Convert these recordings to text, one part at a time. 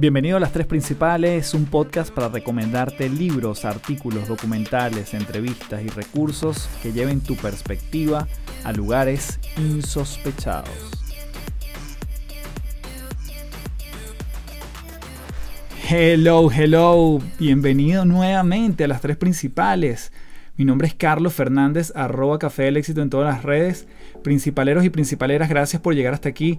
Bienvenido a Las Tres Principales, un podcast para recomendarte libros, artículos, documentales, entrevistas y recursos que lleven tu perspectiva a lugares insospechados. Hello, hello, bienvenido nuevamente a Las Tres Principales. Mi nombre es Carlos Fernández, arroba Café del Éxito en todas las redes. Principaleros y principaleras, gracias por llegar hasta aquí.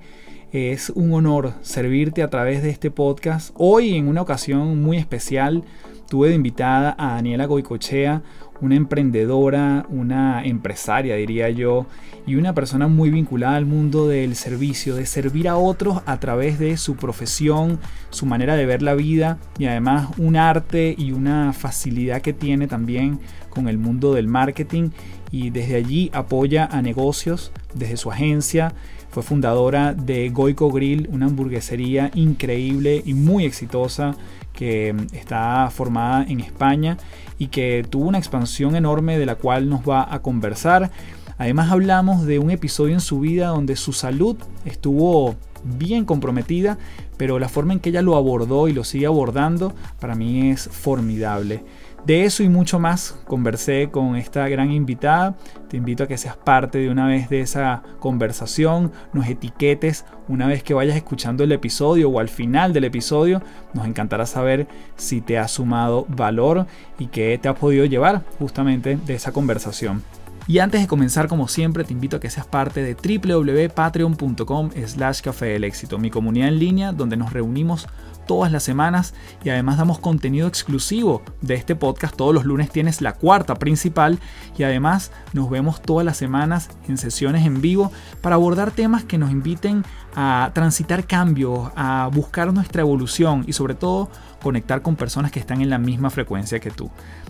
Es un honor servirte a través de este podcast. Hoy en una ocasión muy especial tuve de invitada a Daniela Goicochea, una emprendedora, una empresaria diría yo, y una persona muy vinculada al mundo del servicio, de servir a otros a través de su profesión, su manera de ver la vida y además un arte y una facilidad que tiene también con el mundo del marketing y desde allí apoya a negocios desde su agencia fue fundadora de Goico Grill, una hamburguesería increíble y muy exitosa que está formada en España y que tuvo una expansión enorme de la cual nos va a conversar. Además hablamos de un episodio en su vida donde su salud estuvo bien comprometida, pero la forma en que ella lo abordó y lo sigue abordando para mí es formidable. De eso y mucho más conversé con esta gran invitada. Te invito a que seas parte de una vez de esa conversación, nos etiquetes una vez que vayas escuchando el episodio o al final del episodio. Nos encantará saber si te ha sumado valor y qué te ha podido llevar justamente de esa conversación. Y antes de comenzar, como siempre, te invito a que seas parte de www.patreon.com slash café del éxito, mi comunidad en línea donde nos reunimos todas las semanas y además damos contenido exclusivo de este podcast. Todos los lunes tienes la cuarta principal y además nos vemos todas las semanas en sesiones en vivo para abordar temas que nos inviten a transitar cambios, a buscar nuestra evolución y sobre todo conectar con personas que están en la misma frecuencia que tú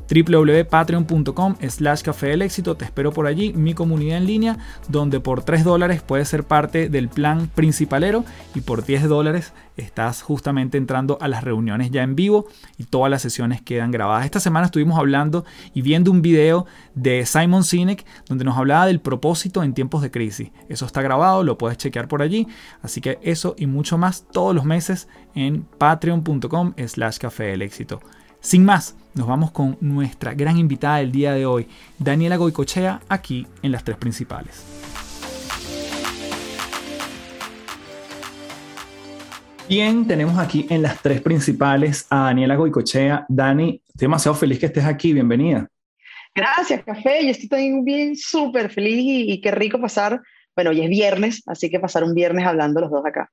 www.patreon.com slash café del éxito. Te espero por allí, mi comunidad en línea, donde por 3 dólares puedes ser parte del plan principalero y por 10 dólares estás justamente entrando a las reuniones ya en vivo y todas las sesiones quedan grabadas. Esta semana estuvimos hablando y viendo un video de Simon Sinek donde nos hablaba del propósito en tiempos de crisis. Eso está grabado, lo puedes chequear por allí. Así que eso y mucho más todos los meses en patreon.com slash café del éxito. Sin más, nos vamos con nuestra gran invitada del día de hoy, Daniela Goicochea, aquí en las tres principales. Bien, tenemos aquí en las tres principales a Daniela Goicochea. Dani, estoy demasiado feliz que estés aquí, bienvenida. Gracias, Café. Yo estoy también bien súper feliz y, y, qué rico pasar. Bueno, hoy es viernes, así que pasar un viernes hablando los dos acá.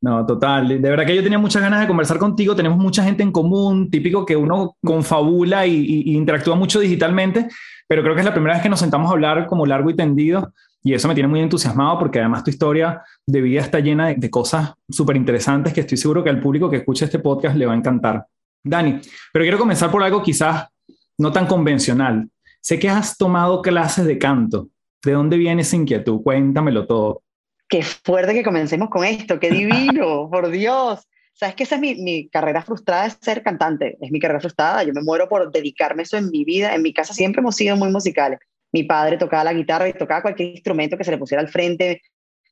No, total. De verdad que yo tenía muchas ganas de conversar contigo. Tenemos mucha gente en común, típico que uno confabula y, interactúa mucho digitalmente, pero creo que es la primera vez que nos sentamos a hablar como largo y tendido. Y eso me tiene muy entusiasmado porque además tu historia de vida está llena de, cosas súper interesantes que estoy seguro que al público que escucha este podcast le va a encantar. Dani, pero quiero comenzar por algo quizás no tan convencional. Sé que has tomado clases de canto. ¿De dónde viene esa inquietud? Cuéntamelo todo qué fuerte que comencemos con esto, qué divino, por Dios. Sabes que esa es mi, mi, carrera frustrada, es ser cantante, es mi carrera frustrada, yo me muero por dedicarme eso en mi vida, en mi casa siempre hemos sido muy musicales. Mi padre tocaba la guitarra y tocaba cualquier instrumento que se le pusiera al frente.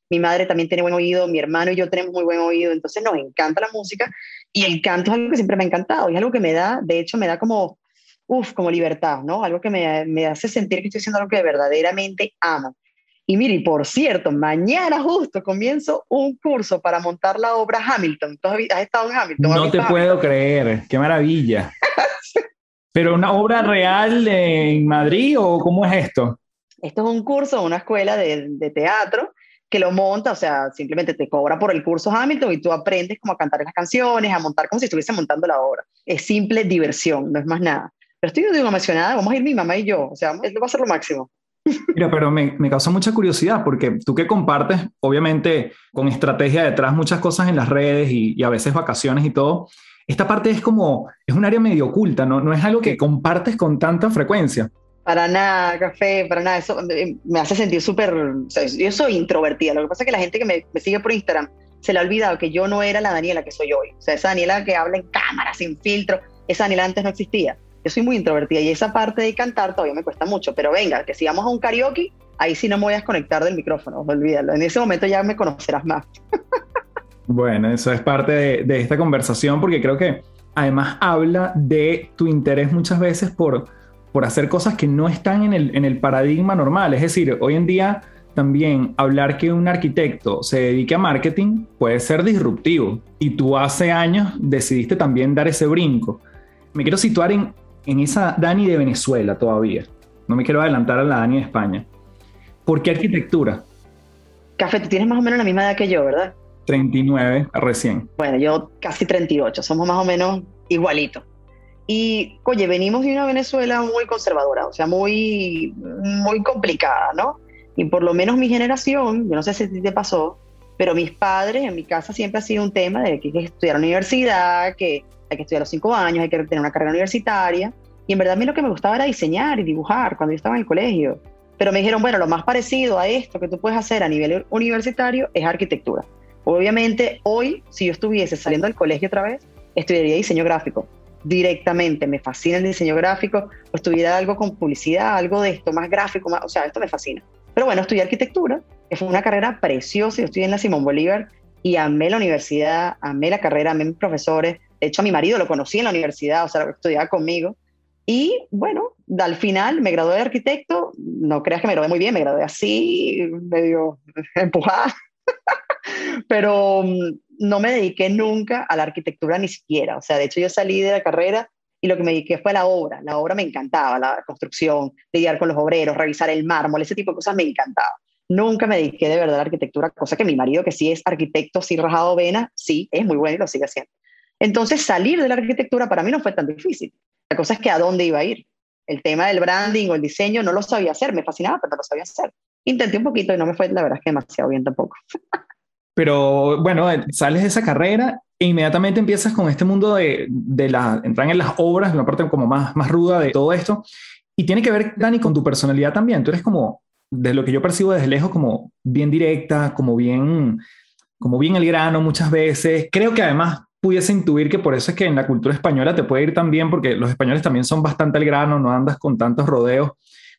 Mi madre también tiene buen oído, mi hermano y yo tenemos muy buen oído, entonces nos encanta la música y el canto es algo que siempre me ha encantado y es algo que me da, de hecho me da como, uff, como libertad, ¿no? Algo que me, me hace sentir que estoy haciendo algo que verdaderamente amo. Y mire, por cierto, mañana justo comienzo un curso para montar la obra Hamilton. ¿Tú has estado en Hamilton? No te puedo creer, qué maravilla. ¿Pero una obra real en Madrid o cómo es esto? Esto es un curso, una escuela de, de teatro que lo monta, o sea, simplemente te cobra por el curso Hamilton y tú aprendes como a cantar las canciones, a montar como si estuviese montando la obra. Es simple diversión, no es más nada. Pero estoy muy emocionada, vamos a ir mi mamá y yo, o sea, va a ser lo máximo. Mira, pero me, me, causa mucha curiosidad porque tú que compartes, obviamente, con estrategia detrás muchas cosas en las redes y, y, a veces vacaciones y todo, esta parte es como, es un área medio oculta, ¿no? No es algo que compartes con tanta frecuencia. Para nada, café, para nada. Eso me hace sentir súper... O sea, yo soy introvertida. Lo que pasa es que la gente que me, me sigue por Instagram se le ha olvidado que yo no era la Daniela que soy hoy. O sea, esa Daniela que habla en cámara, sin filtro, esa Daniela antes no existía. Yo soy muy introvertida y esa parte de cantar todavía me cuesta mucho, pero venga, que si vamos a un karaoke, ahí sí no me voy a desconectar del micrófono, olvídalo. En ese momento ya me conocerás más. Bueno, eso es parte de, de esta conversación porque creo que además habla de tu interés muchas veces por, por hacer cosas que no están en el, en el paradigma normal. Es decir, hoy en día también hablar que un arquitecto se dedique a marketing puede ser disruptivo. Y tú hace años decidiste también dar ese brinco. Me quiero situar en, en esa Dani de Venezuela todavía. No me quiero adelantar a la Dani de España. ¿Por qué arquitectura? Café, tú tienes más o menos la misma edad que yo, ¿verdad? 39 recién. Bueno, yo casi 38, somos más o menos igualitos. Y, oye, venimos de una Venezuela muy conservadora, o sea, muy, muy complicada, ¿no? Y por lo menos mi generación, yo no sé si te pasó, pero mis padres en mi casa siempre ha sido un tema de que que estudiar universidad, que hay que estudiar los cinco años, hay que tener una carrera universitaria. Y en verdad a mí lo que me gustaba era diseñar y dibujar cuando yo estaba en el colegio. Pero me dijeron, bueno, lo más parecido a esto que tú puedes hacer a nivel universitario es arquitectura. Obviamente hoy, si yo estuviese saliendo del colegio otra vez, estudiaría diseño gráfico directamente. Me fascina el diseño gráfico, o estuviera algo con publicidad, algo de esto, más gráfico, más, o sea, esto me fascina. Pero bueno, estudié arquitectura, que fue una carrera preciosa. Yo estudié en la Simón Bolívar y amé la universidad, amé la carrera, amé mis profesores. De hecho, a mi marido lo conocí en la universidad, o sea, estudiaba conmigo. Y bueno, al final me gradué de arquitecto. No creas que me gradué muy bien, me gradué así, medio empujada. Pero mm, no me dediqué nunca a la arquitectura ni siquiera. O sea, de hecho, yo salí de la carrera y lo que me dediqué fue a la obra. La obra me encantaba, la construcción, lidiar con los obreros, revisar el mármol, ese tipo de cosas me encantaba. Nunca me dediqué de verdad a la arquitectura, cosa que mi marido, que sí es arquitecto, sí rajado vena, sí, es muy bueno y lo sigue haciendo. Entonces, salir de la arquitectura para mí no fue tan difícil. La cosa es que a dónde iba a ir. El tema del branding o el diseño no lo sabía hacer, me fascinaba, pero no lo sabía hacer. Intenté un poquito y no me fue, la verdad, es que demasiado bien tampoco. Pero bueno, sales de esa carrera e inmediatamente empiezas con este mundo de, de la, entran en las obras, una parte como más, más ruda de todo esto. Y tiene que ver, Dani, con tu personalidad también. Tú eres como, de lo que yo percibo desde lejos, como bien directa, como bien, como bien grano muchas veces. Creo que además pudiese intuir que por eso es que en la cultura española te puede ir tan bien, porque los españoles también son bastante el grano, no andas con tantos rodeos.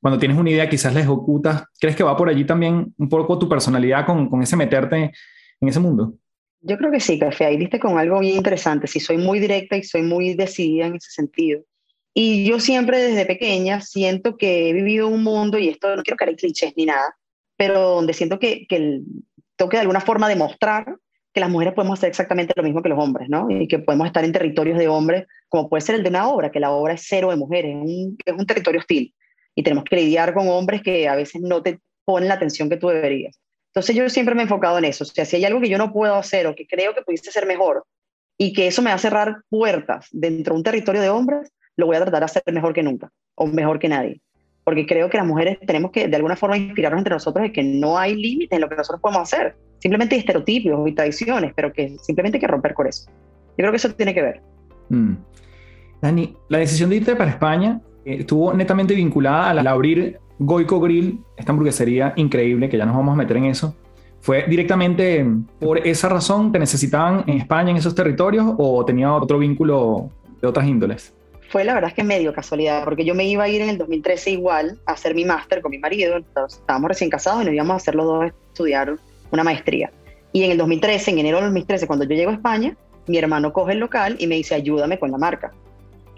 Cuando tienes una idea, quizás la ejecutas. ¿Crees que va por allí también un poco tu personalidad con, con ese meterte en ese mundo? Yo creo que sí, Café, ahí diste con algo bien interesante. Sí, soy muy directa y soy muy decidida en ese sentido. Y yo siempre desde pequeña siento que he vivido un mundo, y esto no quiero que haya clichés ni nada, pero donde siento que, que el, tengo que de alguna forma demostrar que las mujeres podemos hacer exactamente lo mismo que los hombres, ¿no? Y que podemos estar en territorios de hombres, como puede ser el de una obra, que la obra es cero de mujeres, es un, es un territorio hostil. Y tenemos que lidiar con hombres que a veces no te ponen la atención que tú deberías. Entonces yo siempre me he enfocado en eso. O sea, si hay algo que yo no puedo hacer o que creo que pudiste ser mejor y que eso me va a cerrar puertas dentro de un territorio de hombres, lo voy a tratar de hacer mejor que nunca o mejor que nadie. Porque creo que las mujeres tenemos que de alguna forma inspirarnos entre nosotros de que no hay límites en lo que nosotros podemos hacer. Simplemente hay estereotipos y tradiciones, pero que simplemente hay que romper con eso. Yo creo que eso tiene que ver. Mm. Dani, la decisión de irte para España eh, estuvo netamente vinculada al abrir Goico Grill, esta hamburguesería increíble, que ya nos vamos a meter en eso, ¿fue directamente por esa razón que necesitaban en España, en esos territorios, o tenía otro vínculo de otras índoles? Fue la verdad es que medio casualidad, porque yo me iba a ir en el 2013 igual a hacer mi máster con mi marido, estábamos recién casados y nos íbamos a hacer los dos a estudiar una maestría. Y en el 2013, en enero del 2013, cuando yo llego a España, mi hermano coge el local y me dice, ayúdame con la marca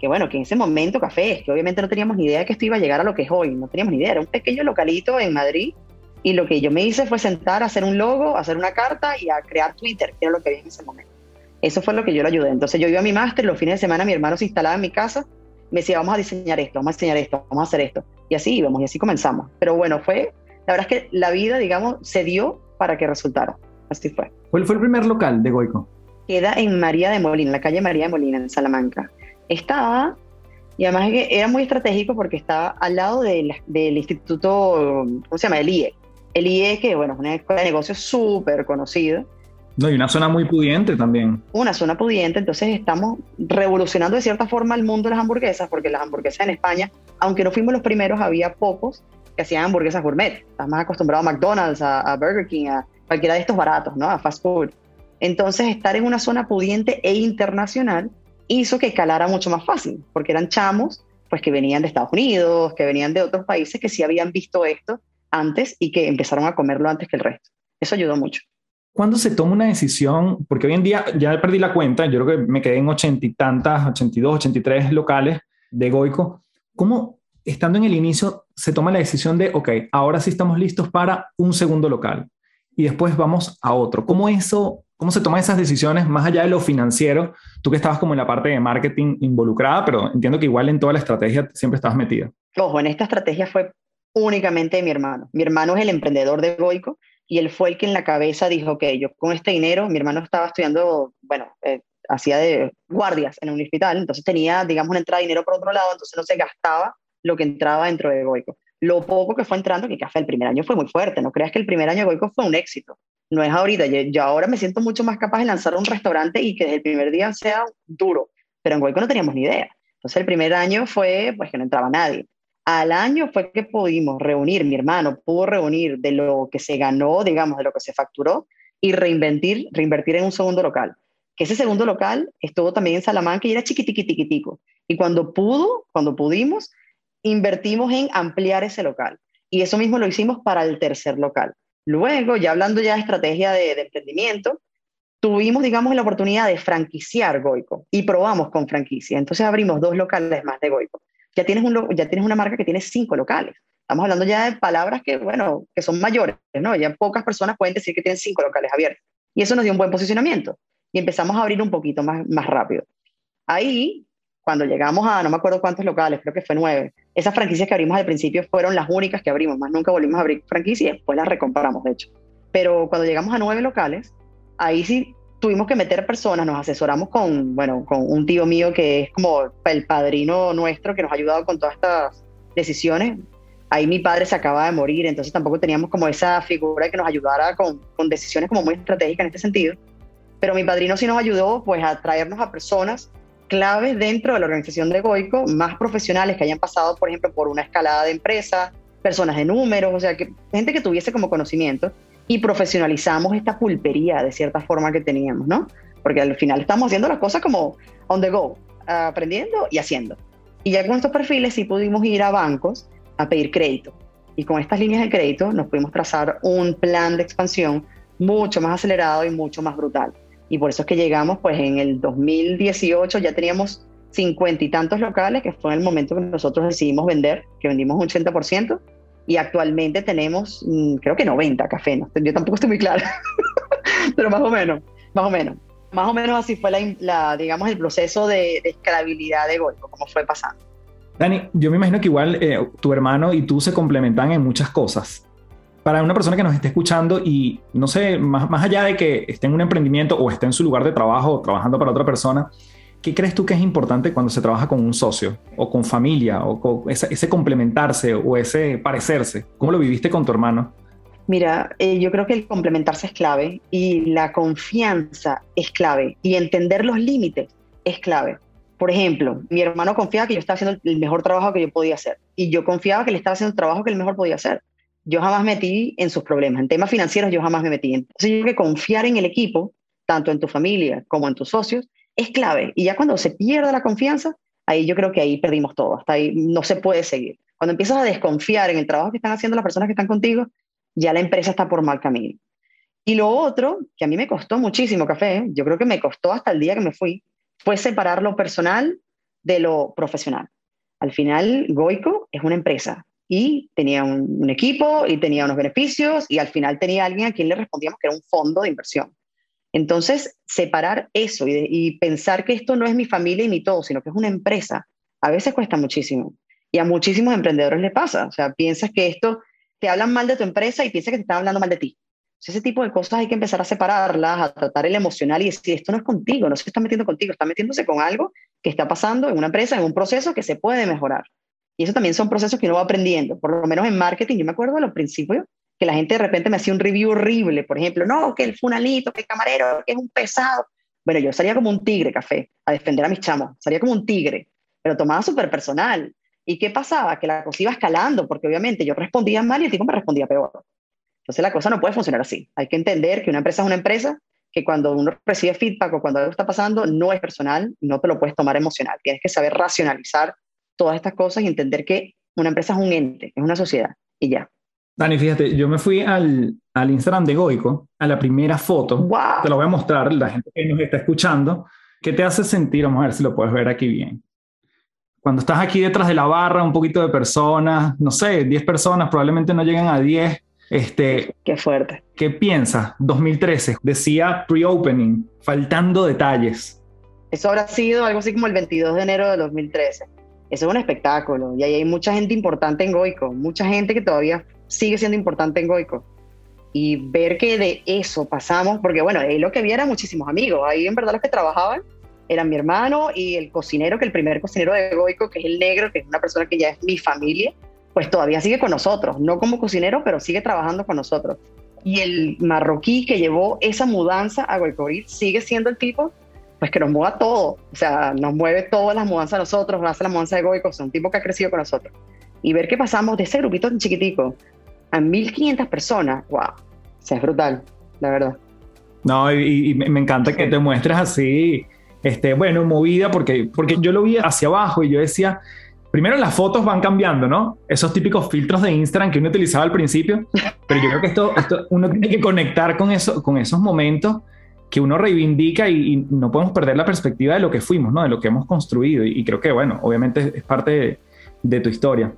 que bueno, que en ese momento café, es que obviamente no teníamos ni idea de que esto iba a llegar a lo que es hoy, no teníamos ni idea, era un pequeño localito en Madrid y lo que yo me hice fue sentar a hacer un logo, hacer una carta y a crear Twitter, que era lo que había en ese momento. Eso fue lo que yo le ayudé. Entonces yo iba a mi máster, los fines de semana mi hermano se instalaba en mi casa, me decía, vamos a diseñar esto, vamos a diseñar esto, vamos a hacer esto. Y así íbamos, y así comenzamos. Pero bueno, fue, la verdad es que la vida, digamos, se dio para que resultara. Así fue. ¿Cuál fue el primer local de Goico? Queda en María de Molina, la calle María de Molina, en Salamanca estaba, y además era muy estratégico porque estaba al lado del, del instituto, ¿cómo se llama? El IE. El IE, que bueno, es una escuela de negocios súper conocida. No, y una zona muy pudiente también. Una zona pudiente, entonces estamos revolucionando de cierta forma el mundo de las hamburguesas, porque las hamburguesas en España, aunque no fuimos los primeros, había pocos que hacían hamburguesas gourmet. Estás más acostumbrado a McDonald's, a, Burger King, a cualquiera de estos baratos, ¿no? A fast food. Entonces, estar en una zona pudiente e internacional hizo que calara mucho más fácil, porque eran chamos pues que venían de Estados Unidos, que venían de otros países que sí habían visto esto antes y que empezaron a comerlo antes que el resto. Eso ayudó mucho. ¿Cuándo se toma una decisión? Porque hoy en día ya perdí la cuenta, yo creo que me quedé en ochenta y tantas, 82, 83 locales de Goico. ¿Cómo, estando en el inicio, se toma la decisión de, ok, ahora sí estamos listos para un segundo local y después vamos a otro? ¿Cómo eso, cómo se toman esas decisiones más allá de lo financiero? Tú que estabas como en la parte de marketing involucrada, pero entiendo que igual en toda la estrategia siempre estabas metida. Ojo, en esta estrategia fue únicamente de mi hermano. Mi hermano es el emprendedor de Goico y él fue el que en la cabeza dijo, que yo con este dinero, mi hermano estaba estudiando, bueno, eh, hacía de guardias en un hospital, entonces tenía, digamos, una entrada de dinero por otro lado, entonces no se gastaba lo que entraba dentro de Goico. Lo poco que fue entrando, que café el primer año fue muy fuerte, no creas que el primer año de Goico fue un éxito, no es ahorita, yo, ahora me siento mucho más capaz de lanzar un restaurante y que desde el primer día sea duro, pero en Goico no teníamos ni idea. Entonces el primer año fue pues que no entraba nadie. Al año fue que pudimos reunir, mi hermano pudo reunir de lo que se ganó, digamos, de lo que se facturó y reinventir, reinvertir en un segundo local. Que ese segundo local estuvo también en Salamanca y era chiquitiquitiquitico. Y cuando pudo, cuando pudimos, invertimos en ampliar ese local. Y eso mismo lo hicimos para el tercer local. Luego, ya hablando ya de estrategia de, emprendimiento, tuvimos, digamos, la oportunidad de franquiciar Goico y probamos con franquicia. Entonces abrimos dos locales más de Goico ya tienes, ya tienes una marca que tiene cinco locales. Estamos hablando ya de palabras que, bueno, que son mayores, ¿no? Ya pocas personas pueden decir que tienen cinco locales abiertos. Y eso nos dio un buen posicionamiento. Y empezamos a abrir un poquito más, más rápido. Ahí, cuando llegamos a, no me acuerdo cuántos locales, creo que fue nueve, esas franquicias que abrimos al principio fueron las únicas que abrimos, más nunca volvimos a abrir franquicias y después las recompramos, de hecho. Pero cuando llegamos a nueve locales, ahí sí tuvimos que meter personas, nos asesoramos con, bueno, con un tío mío que es como el padrino nuestro que nos ha ayudado con todas estas decisiones. Ahí mi padre se acaba de morir, entonces tampoco teníamos como esa figura que nos ayudara con, con decisiones como muy estratégicas en este sentido. Pero mi padrino sí nos ayudó pues a traernos a personas claves dentro de la organización de Goico, más profesionales que hayan pasado, por ejemplo, por una escalada de empresa, personas de números, o sea, que gente que tuviese como conocimiento y profesionalizamos esta pulpería de cierta forma que teníamos, ¿no? Porque al final estamos haciendo las cosas como on the go, aprendiendo y haciendo. Y ya con estos perfiles sí pudimos ir a bancos a pedir crédito. Y con estas líneas de crédito nos pudimos trazar un plan de expansión mucho más acelerado y mucho más brutal. Y por eso es que llegamos, pues en el 2018 ya teníamos cincuenta y tantos locales, que fue el momento que nosotros decidimos vender, que vendimos un 80%, y actualmente tenemos, mm, creo que 90 cafés, ¿no? yo tampoco estoy muy clara, pero más o menos, más o menos. Más o menos así fue la, digamos, el proceso de, escalabilidad de Golfo, como fue pasando. Dani, yo me imagino que igual eh, tu hermano y tú se complementan en muchas cosas. Para una persona que nos esté escuchando y no sé, más, más allá de que esté en un emprendimiento o esté en su lugar de trabajo trabajando para otra persona, ¿Qué crees tú que es importante cuando se trabaja con un socio o con familia o con ese, complementarse o ese parecerse? ¿Cómo lo viviste con tu hermano? Mira, eh, yo creo que el complementarse es clave y la confianza es clave y entender los límites es clave. Por ejemplo, mi hermano confiaba que yo estaba haciendo el mejor trabajo que yo podía hacer y yo confiaba que él estaba haciendo el trabajo que él mejor podía hacer. Yo jamás metí en sus problemas. En temas financieros yo jamás me metí. Entonces yo creo que confiar en el equipo, tanto en tu familia como en tus socios, es clave. Y ya cuando se pierde la confianza, ahí yo creo que ahí perdimos todo, hasta ahí no se puede seguir. Cuando empiezas a desconfiar en el trabajo que están haciendo las personas que están contigo, ya la empresa está por mal camino. Y lo otro, que a mí me costó muchísimo café, yo creo que me costó hasta el día que me fui, fue separar lo personal de lo profesional. Al final, Goico es una empresa y tenía un, un, equipo y tenía unos beneficios y al final tenía alguien a quien le respondíamos que era un fondo de inversión. Entonces, separar eso y, pensar que esto no es mi familia y mi todo, sino que es una empresa, a veces cuesta muchísimo. Y a muchísimos emprendedores les pasa. O sea, piensas que esto, te hablan mal de tu empresa y piensas que te están hablando mal de ti. ese tipo de cosas hay que empezar a separarlas, a tratar el emocional y decir, esto no es contigo, no se está metiendo contigo, está metiéndose con algo que está pasando en una empresa, en un proceso que se puede mejorar. Y eso también son procesos que uno va aprendiendo. Por lo menos en marketing, yo me acuerdo de los principios, que la gente de repente me hacía un review horrible, por ejemplo, no, que el funalito, que el camarero, que es un pesado. Bueno, yo salía como un tigre, café, a defender a mis chamos, salía como un tigre, pero tomaba súper personal. ¿Y qué pasaba? Que la cosa iba escalando, porque obviamente yo respondía mal y el tipo me respondía peor. Entonces la cosa no puede funcionar así. Hay que entender que una empresa es una empresa, que cuando uno recibe feedback o cuando algo está pasando, no es personal, no te lo puedes tomar emocional. Tienes que saber racionalizar todas estas cosas y entender que una empresa es un ente, es una sociedad y ya. Dani, fíjate, yo me fui al, al Instagram de Goico, a la primera foto. Te lo voy a mostrar, la gente que nos está escuchando. ¿Qué te hace sentir? Vamos a ver si lo puedes ver aquí bien. Cuando estás aquí detrás de la barra, un poquito de personas, no sé, 10 personas, probablemente no llegan a 10. Este, Qué fuerte. ¿Qué piensas? 2013, decía pre-opening, faltando detalles. Eso habrá sido algo así como el 22 de enero de 2013. Eso es un espectáculo y ahí hay mucha gente importante en Goico, mucha gente que todavía sigue siendo importante en Goico. Y ver que de eso pasamos, porque bueno, ahí lo que había eran muchísimos amigos. Ahí en verdad los que trabajaban eran mi hermano y el cocinero, que el primer cocinero de Goico, que es el negro, que es una persona que ya es mi familia, pues todavía sigue con nosotros. No como cocinero, pero sigue trabajando con nosotros. Y el marroquí que llevó esa mudanza a Goico sigue siendo el tipo pues que nos mueva todo. O sea, nos mueve todas las mudanzas a nosotros, hace la mudanza de Goico, es un tipo que ha crecido con nosotros. Y ver que pasamos de ese grupito tan chiquitico a 1500 personas, wow, o sea, es brutal, la verdad. No, y, me encanta que te muestres así, este, bueno, movida, porque, porque yo lo vi hacia abajo y yo decía, primero las fotos van cambiando, ¿no? Esos típicos filtros de Instagram que uno utilizaba al principio, pero yo creo que esto, esto uno tiene que conectar con, eso, con esos momentos que uno reivindica y, no podemos perder la perspectiva de lo que fuimos, ¿no? De lo que hemos construido. Y, creo que, bueno, obviamente es parte de tu historia.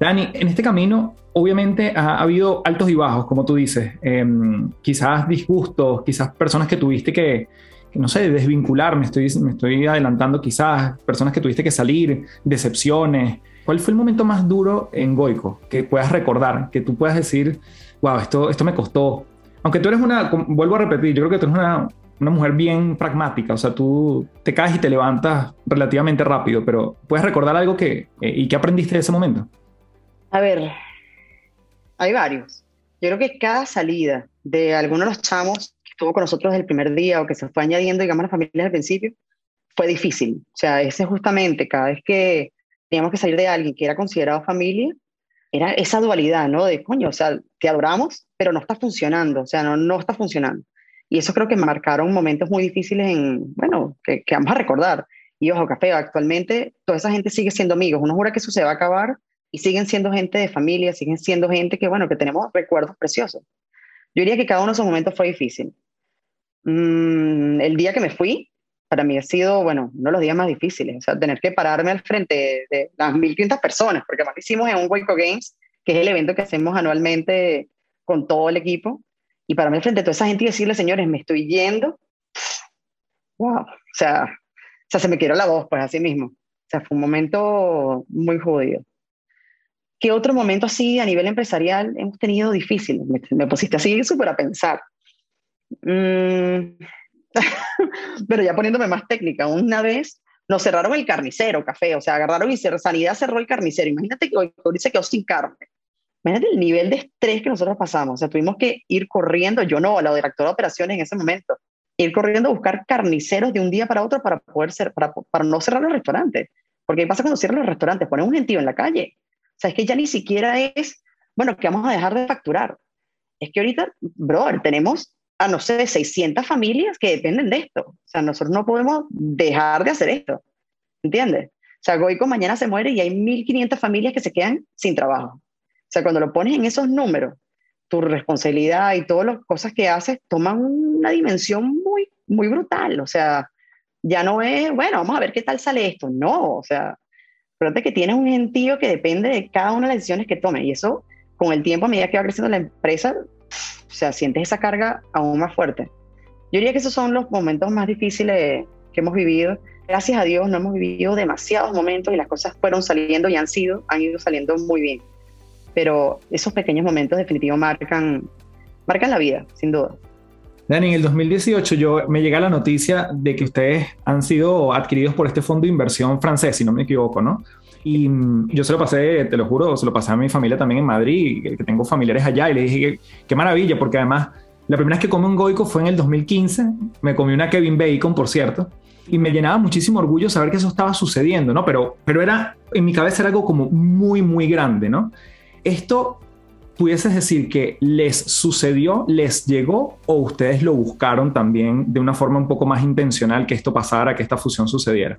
Dani, en este camino obviamente ha, habido altos y bajos, como tú dices, em, quizás disgustos, quizás personas que tuviste que, no sé, desvincular, me estoy, me estoy adelantando quizás, personas que tuviste que salir, decepciones. ¿Cuál fue el momento más duro en Goico que puedas recordar, que tú puedas decir, wow, esto, esto me costó? Aunque tú eres una, vuelvo a repetir, yo creo que tú eres una, una mujer bien pragmática, o sea, tú te caes y te levantas relativamente rápido, pero ¿puedes recordar algo que, eh, y qué aprendiste de ese momento? A ver, hay varios. Yo creo que cada salida de alguno de los chamos que estuvo con nosotros el primer día o que se fue añadiendo, digamos, a la familia al principio, fue difícil. O sea, ese justamente, cada vez que teníamos que salir de alguien que era considerado familia, era esa dualidad, ¿no? De, coño, o sea, te adoramos, pero no está funcionando, o sea, no, no está funcionando. Y eso creo que marcaron momentos muy difíciles en, bueno, que, que vamos a recordar. Y ojo, café, actualmente toda esa gente sigue siendo amigos. Uno jura que eso se va a acabar, y siguen siendo gente de familia, siguen siendo gente que, bueno, que tenemos recuerdos preciosos. Yo diría que cada uno de esos momentos fue difícil. Mm, el día que me fui, para mí ha sido, bueno, uno de los días más difíciles, o sea, tener que pararme al frente de, las 1.500 personas, porque además hicimos en un Waco Games, que es el evento que hacemos anualmente con todo el equipo, y pararme al frente de toda esa gente y decirle, señores, me estoy yendo, wow, o sea, o sea, se me quiero la voz, pues así mismo. O sea, fue un momento muy jodido. ¿Qué otro momento así a nivel empresarial hemos tenido difícil? Me, pusiste así súper a pensar. Mm, pero ya poniéndome más técnica, una vez nos cerraron el carnicero, café, o sea, agarraron y Sanidad cerró el carnicero. Imagínate que hoy se quedó sin carne. Imagínate el nivel de estrés que nosotros pasamos. O sea, tuvimos que ir corriendo, yo no, la directora de operaciones en ese momento, ir corriendo a buscar carniceros de un día para otro para poder ser, para, para no cerrar los restaurantes. Porque ¿qué pasa cuando cierran los restaurantes? Ponen un gentío en la calle sea, es que ya ni siquiera es, bueno, que vamos a dejar de facturar. Es que ahorita, brother, tenemos no sé, 600 familias que dependen de esto. O sea, nosotros no podemos dejar de hacer esto. ¿Entiendes? O sea, Goico mañana se muere y hay 1.500 familias que se quedan sin trabajo. O sea, cuando lo pones en esos números, tu responsabilidad y todas las cosas que haces toman una dimensión muy, muy brutal. O sea, ya no es, bueno, vamos a ver qué tal sale esto. No, o sea, Fíjate que tienes un gentío que depende de cada una de las decisiones que tome. Y eso, con el tiempo, a medida que va creciendo la empresa, o sea, sientes esa carga aún más fuerte. Yo diría que esos son los momentos más difíciles que hemos vivido. Gracias a Dios no hemos vivido demasiados momentos y las cosas fueron saliendo y han sido, han ido saliendo muy bien. Pero esos pequeños momentos definitivamente marcan, marcan la vida, sin duda. Dani, en el 2018 yo me llega la noticia de que ustedes han sido adquiridos por este fondo de inversión francés, si no me equivoco, ¿no? Y mm, yo se lo pasé, te lo juro, se lo pasé a mi familia también en Madrid, que tengo familiares allá, y le dije, qué maravilla, porque además la primera vez que comí un goico fue en el 2015, me comí una Kevin Bacon, por cierto, y me llenaba muchísimo orgullo saber que eso estaba sucediendo, ¿no? Pero, pero era, en mi cabeza era algo como muy, muy grande, ¿no? Esto ¿pudieses decir que les sucedió, les llegó o ustedes lo buscaron también de una forma un poco más intencional que esto pasara, que esta fusión sucediera?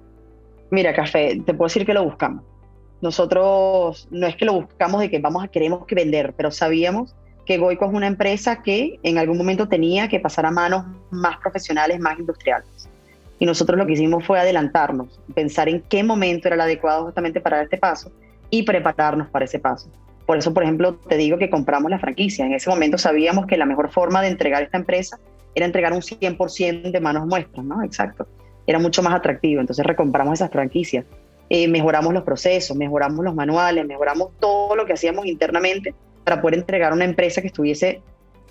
Mira, Café, te puedo decir que lo buscamos. Nosotros no es que lo buscamos de que vamos a queremos que vender, pero sabíamos que Goico es una empresa que en algún momento tenía que pasar a manos más profesionales, más industriales. Y nosotros lo que hicimos fue adelantarnos, pensar en qué momento era el adecuado justamente para este paso y prepararnos para ese paso. Por eso, por ejemplo, te digo que compramos la franquicia. En ese momento sabíamos que la mejor forma de entregar esta empresa era entregar un 100% de manos muestras, ¿no? Exacto. Era mucho más atractivo. Entonces recompramos esas franquicias. Eh, mejoramos los procesos, mejoramos los manuales, mejoramos todo lo que hacíamos internamente para poder entregar una empresa que estuviese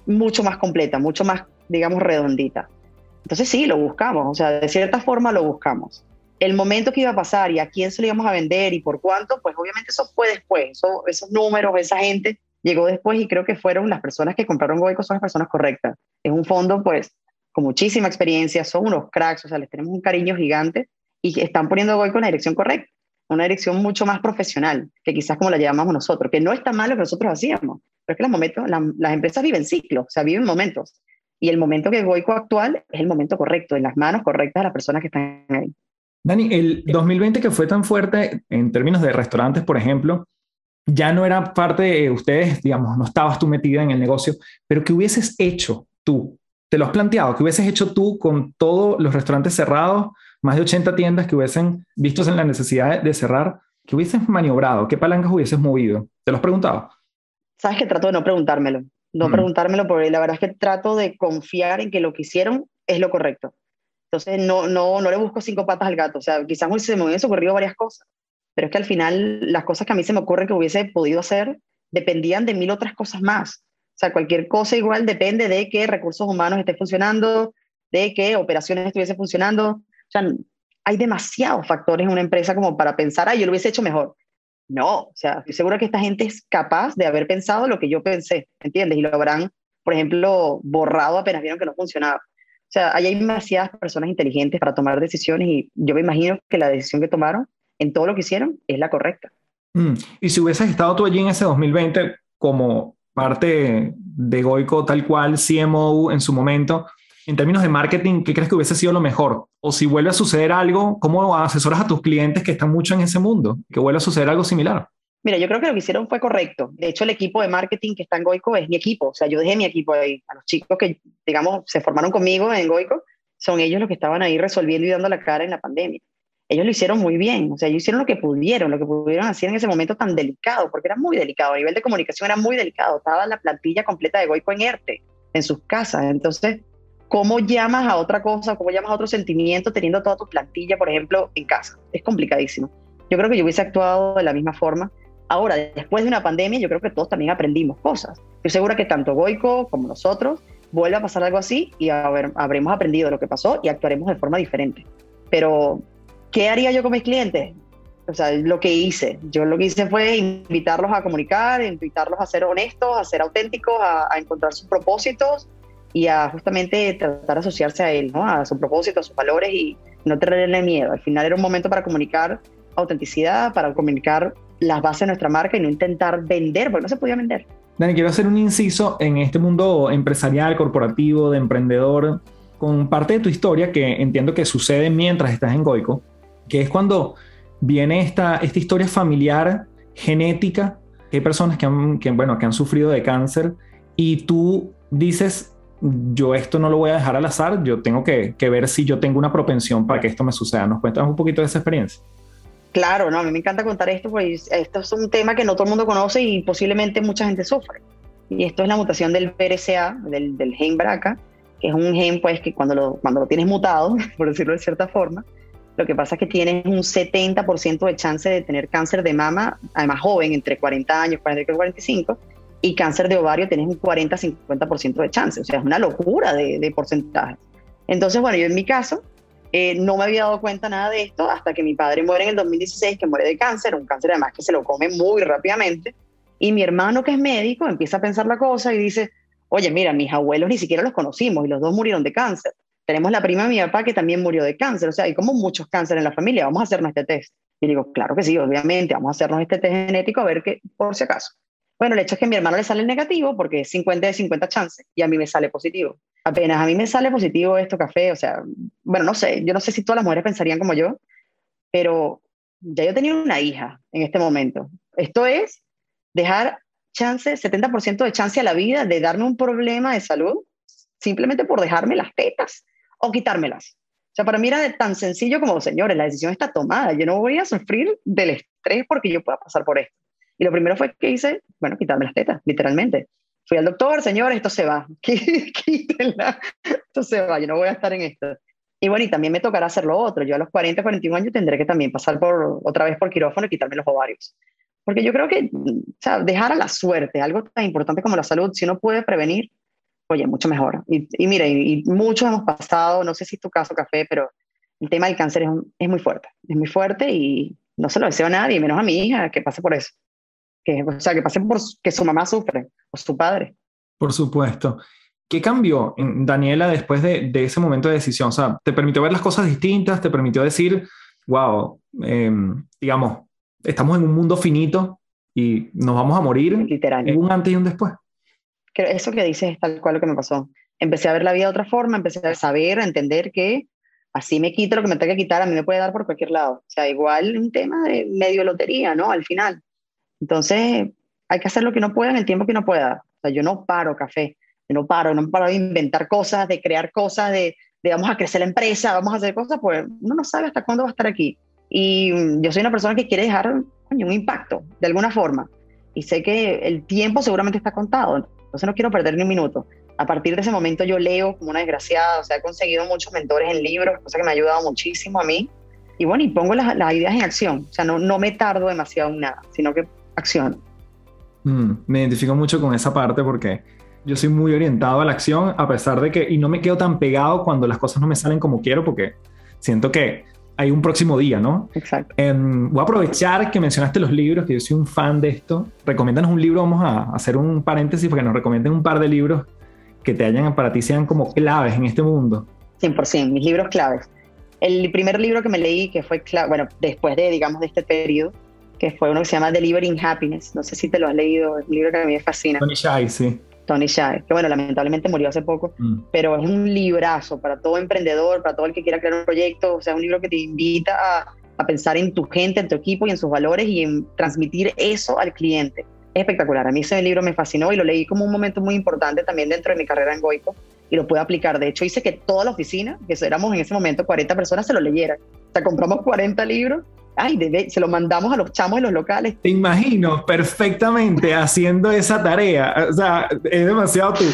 mucho más completa, mucho más, digamos, redondita. Entonces sí, lo buscamos, o sea, de cierta forma lo buscamos. El momento que iba a pasar y a quién se lo íbamos a vender y por cuánto, pues obviamente eso fue después, esos números, esa gente llegó después y creo que fueron las personas que compraron Goico son las personas correctas. Es un fondo pues con muchísima experiencia, son unos cracks, o sea, les tenemos un cariño gigante y están poniendo Goico en la dirección correcta una dirección mucho más profesional, que quizás como la llamamos nosotros, que no está mal lo que nosotros hacíamos, pero es que los momentos, las empresas viven ciclos, o sea, viven momentos. Y el momento que Goico actual es el momento correcto, en las manos correctas de las personas que están ahí. Dani, el 2020 que fue tan fuerte en términos de restaurantes, por ejemplo, ya no era parte de ustedes, digamos, no estabas tú metida en el negocio, pero ¿qué hubieses hecho tú? ¿Te lo has planteado? ¿Qué hubieses hecho tú con todos los restaurantes cerrados? Más de 80 tiendas que hubiesen vistos en la necesidad de cerrar, que hubiesen maniobrado? ¿Qué palancas hubieses movido? ¿Te lo has preguntado? Sabes que trato de no preguntármelo, no mm. preguntármelo porque la verdad es que trato de confiar en que lo que hicieron es lo correcto. Entonces no, no, no le busco cinco patas al gato, o sea, quizás se me hubiesen ocurrido varias cosas, pero es que al final las cosas que a mí se me ocurren que hubiese podido hacer dependían de mil otras cosas más. O sea, cualquier cosa igual depende de que recursos humanos estén funcionando, de que operaciones estuviesen funcionando, sea, hay demasiados factores en una empresa como para pensar, ah, yo lo hubiese hecho mejor. No, o sea, estoy segura que esta gente es capaz de haber pensado lo que yo pensé, ¿entiendes? Y lo habrán, por ejemplo, borrado apenas vieron que no funcionaba. O sea, hay demasiadas personas inteligentes para tomar decisiones y yo me imagino que la decisión que tomaron en todo lo que hicieron es la correcta. Mm, y si hubieses estado tú allí en ese 2020 como parte de Goico tal cual, CMO en su momento, en términos de marketing, ¿qué crees que hubiese sido lo mejor? O si vuelve a suceder algo, ¿cómo asesoras a tus clientes que están mucho en ese mundo? Que vuelva a suceder algo similar. Mira, yo creo que lo que hicieron fue correcto. De hecho, el equipo de marketing que está en Goico es mi equipo. O sea, yo dejé mi equipo ahí. A los chicos que, digamos, se formaron conmigo en Goico, son ellos los que estaban ahí resolviendo y dando la cara en la pandemia. Ellos lo hicieron muy bien. O sea, ellos hicieron lo que pudieron, lo que pudieron hacer en ese momento tan delicado, porque era muy delicado. A nivel de comunicación era muy delicado. Estaba la plantilla completa de Goico en ERTE, en sus casas. Entonces, ¿Cómo llamas a otra cosa? ¿Cómo llamas a otro sentimiento teniendo toda tu plantilla, por ejemplo, en casa? Es complicadísimo. Yo creo que yo hubiese actuado de la misma forma. Ahora, después de una pandemia, yo creo que todos también aprendimos cosas. Estoy segura que tanto Goico como nosotros vuelve a pasar algo así y a ver, habremos aprendido lo que pasó y actuaremos de forma diferente. Pero, ¿qué haría yo con mis clientes? O sea, lo que hice. Yo lo que hice fue invitarlos a comunicar, invitarlos a ser honestos, a ser auténticos, a encontrar sus propósitos y a justamente tratar de asociarse a él, ¿no? a su propósito, a sus valores y no tenerle miedo. Al final era un momento para comunicar autenticidad, para comunicar las bases de nuestra marca y no intentar vender, porque no se podía vender. Dani, quiero hacer un inciso en este mundo empresarial, corporativo, de emprendedor, con parte de tu historia que entiendo que sucede mientras estás en Goico, que es cuando viene esta, esta historia familiar, genética, que hay personas que han, que, bueno, que han sufrido de cáncer y tú dices, yo esto no lo voy a dejar al azar, yo tengo que, ver si yo tengo una propensión para que esto me suceda. ¿Nos cuentas un poquito de esa experiencia? Claro, no, a mí me encanta contar esto, pues esto es un tema que no todo el mundo conoce y posiblemente mucha gente sufre. Y esto es la mutación del BRCA, del, del gen BRCA, que es un gen pues que cuando lo, cuando lo tienes mutado, por decirlo de cierta forma, lo que pasa es que tienes un 70% de chance de tener cáncer de mama, además joven, entre 40 años, 40 y 45, y cáncer de ovario tienes un 40-50% de chance, o sea, es una locura de, de porcentaje. Entonces, bueno, yo en mi caso eh, no me había dado cuenta nada de esto hasta que mi padre muere en el 2016, que muere de cáncer, un cáncer además que se lo come muy rápidamente, y mi hermano que es médico empieza a pensar la cosa y dice, oye, mira, mis abuelos ni siquiera los conocimos y los dos murieron de cáncer. Tenemos la prima de mi papá que también murió de cáncer, o sea, hay como muchos cánceres en la familia, vamos a hacernos este test. Y digo, claro que sí, obviamente, vamos a hacernos este test genético a ver qué, por si acaso. Bueno, el hecho es que a mi hermano le sale negativo porque es 50 de 50 chances y a mí me sale positivo. Apenas a mí me sale positivo esto café, o sea, bueno, no sé, yo no sé si todas las mujeres pensarían como yo, pero ya yo tenía una hija en este momento. Esto es dejar chance, 70% de chance a la vida de darme un problema de salud simplemente por dejarme las tetas o quitármelas. O sea, para mí era tan sencillo como, señores, la decisión está tomada. Yo no voy a sufrir del estrés porque yo pueda pasar por esto. Y lo primero fue que hice, bueno, quitarme las tetas, literalmente. Fui al doctor, señores, esto se va. Quítenla. Esto se va, yo no voy a estar en esto. Y bueno, y también me tocará hacer lo otro. Yo a los 40, 41 años tendré que también pasar por otra vez por quirófano y quitarme los ovarios. Porque yo creo que, o sea, dejar a la suerte algo tan importante como la salud, si uno puede prevenir, oye, mucho mejor. Y, y mire, y, muchos hemos pasado, no sé si es tu caso, Café, pero el tema del cáncer es, es muy fuerte, es muy fuerte y no se lo deseo a nadie, menos a mi hija, que pase por eso. Que, o sea, que pase por que su mamá sufre o su padre. Por supuesto. ¿Qué cambió, en Daniela, después de, de, ese momento de decisión? O sea, ¿te permitió ver las cosas distintas? ¿Te permitió decir, wow, em, digamos, estamos en un mundo finito y nos vamos a morir? Literal. un antes y un después eso que dices es tal cual lo que me pasó. Empecé a ver la vida de otra forma, empecé a saber, a entender que así me quito lo que me tenga que quitar, a mí me puede dar por cualquier lado. O sea, igual un tema de medio lotería, ¿no? Al final. Entonces, hay que hacer lo que uno pueda en el tiempo que uno pueda. O sea, yo no paro café, yo no paro, no paro de inventar cosas, de crear cosas, de, de vamos a crecer la empresa, vamos a hacer cosas, pues uno no sabe hasta cuándo va a estar aquí. Y yo soy una persona que quiere dejar un impacto de alguna forma. Y sé que el tiempo seguramente está contado. Entonces no quiero perder ni un minuto. A partir de ese momento yo leo como una desgraciada, o sea, he conseguido muchos mentores en libros, cosa que me ha ayudado muchísimo a mí. Y bueno, y pongo las, las ideas en acción. O sea, no, no me tardo demasiado en nada, sino que acciono. Mm, me identifico mucho con esa parte porque yo soy muy orientado a la acción, a pesar de que, y no me quedo tan pegado cuando las cosas no me salen como quiero, porque siento que hay un próximo día, ¿no? Exacto. Em, voy a aprovechar que mencionaste los libros, que yo soy un fan de esto. Recomiéndanos un libro, vamos a hacer un paréntesis porque nos recomienden un par de libros que te hayan, para ti sean como claves en este mundo. 100%, mis libros claves. El primer libro que me leí, que fue, bueno, después de, digamos, de este periodo, que fue uno que se llama Delivering Happiness. No sé si te lo has leído, es un libro que a mí me fascina. Tony Shai, sí. Tony Shai, que bueno, lamentablemente murió hace poco, mm. pero es un librazo para todo emprendedor, para todo el que quiera crear un proyecto, o sea, un libro que te invita a, a pensar en tu gente, en tu equipo y en sus valores y en transmitir eso al cliente. Es espectacular, a mí ese libro me fascinó y lo leí como un momento muy importante también dentro de mi carrera en Goico y lo pude aplicar. De hecho, hice que toda la oficina, que éramos en ese momento 40 personas, se lo leyeran. O sea, compramos 40 libros ay, se lo mandamos a los chamos de los locales. Te imagino perfectamente haciendo esa tarea. O sea, es demasiado tú.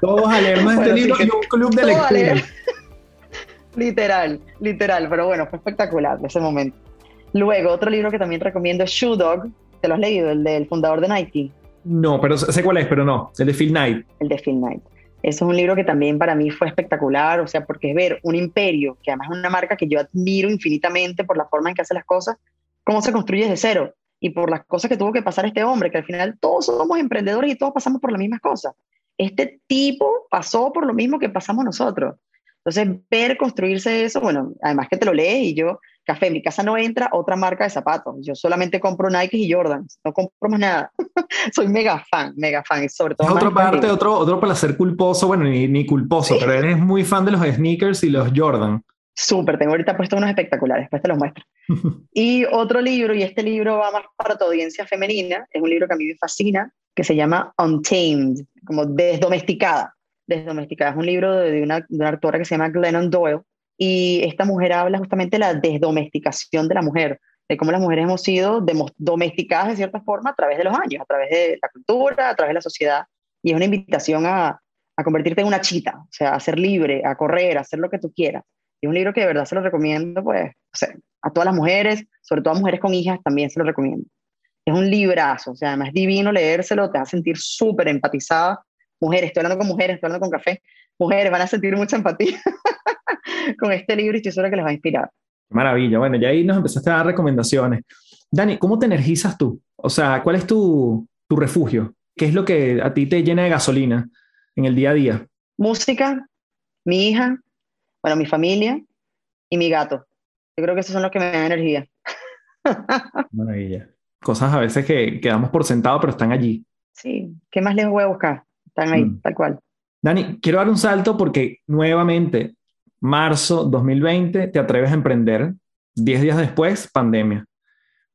Todos a este libro y un club de lectura. literal, literal. Pero bueno, fue espectacular ese momento. Luego, otro libro que también recomiendo es Shoe Dog. ¿Te lo has leído? El del fundador de Nike. No, pero sé cuál es, pero no. El de Phil Knight. El de Phil Knight. Eso es un libro que también para mí fue espectacular, o sea, porque es ver un imperio, que además es una marca que yo admiro infinitamente por la forma en que hace las cosas, cómo se construye desde cero y por las cosas que tuvo que pasar este hombre, que al final todos somos emprendedores y todos pasamos por las mismas cosas. Este tipo pasó por lo mismo que pasamos nosotros. Entonces, ver construirse eso, bueno, además que te lo lees y yo café. En mi casa no entra otra marca de zapatos. Yo solamente compro Nike y Jordans. No compro más nada. Soy mega fan, mega fan. Sobre todo. Es otra parte, otro, otro placer culposo. Bueno, ni, ni culposo, pero eres muy fan de los sneakers y los Jordan. Súper, tengo ahorita puesto unos espectaculares, después te los muestro. y otro libro, y este libro va más para tu audiencia femenina, es un libro que a mí me fascina, que se llama Untamed, como desdomesticada. Desdomesticada, es un libro de una, de una autora que se llama Glennon Doyle, y esta mujer habla justamente de la desdomesticación de la mujer, de cómo las mujeres hemos sido domesticadas de cierta forma a través de los años, a través de la cultura, a través de la sociedad. Y es una invitación a, convertirte en una chita, o sea, a ser libre, a correr, a hacer lo que tú quieras. Y es un libro que de verdad se lo recomiendo, pues, a todas las mujeres, sobre todo a mujeres con hijas, también se lo recomiendo. Es un librazo, o sea, además es divino leérselo, te va a sentir súper empatizada. Mujeres, estoy hablando con mujeres, estoy hablando con café. Mujeres van a sentir mucha empatía. con este libro y estoy segura que les va a inspirar. Maravilla. Bueno, ya ahí nos empezaste a dar recomendaciones. Dani, ¿cómo te energizas tú? O sea, ¿cuál es tu, tu refugio? ¿Qué es lo que a ti te llena de gasolina en el día a día? Música, mi hija, bueno, mi familia y mi gato. Yo creo que esos son los que me dan energía. Maravilla. Cosas a veces que quedamos por sentado, pero están allí. Sí, ¿qué más les voy a buscar? Están ahí, mm. tal cual. Dani, quiero dar un salto porque nuevamente marzo 2020, te atreves a emprender 10 días después, pandemia.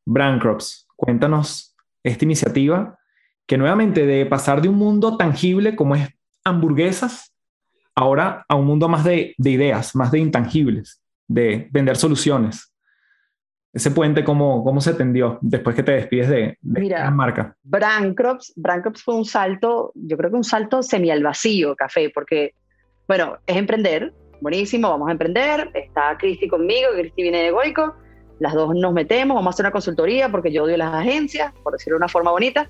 Brandcrops, cuéntanos esta iniciativa que nuevamente de pasar de un mundo tangible como es hamburguesas, ahora a un mundo más de, ideas, más de intangibles, de vender soluciones. Ese puente, ¿cómo, cómo se tendió después que te despides de, la marca? Brandcrops, Brandcrops fue un salto, yo creo que un salto semi al vacío, café, porque, bueno, es emprender, buenísimo, vamos a emprender, está Cristi conmigo, Cristi viene de Goico, las dos nos metemos, vamos a hacer una consultoría porque yo odio las agencias, por decirlo de una forma bonita,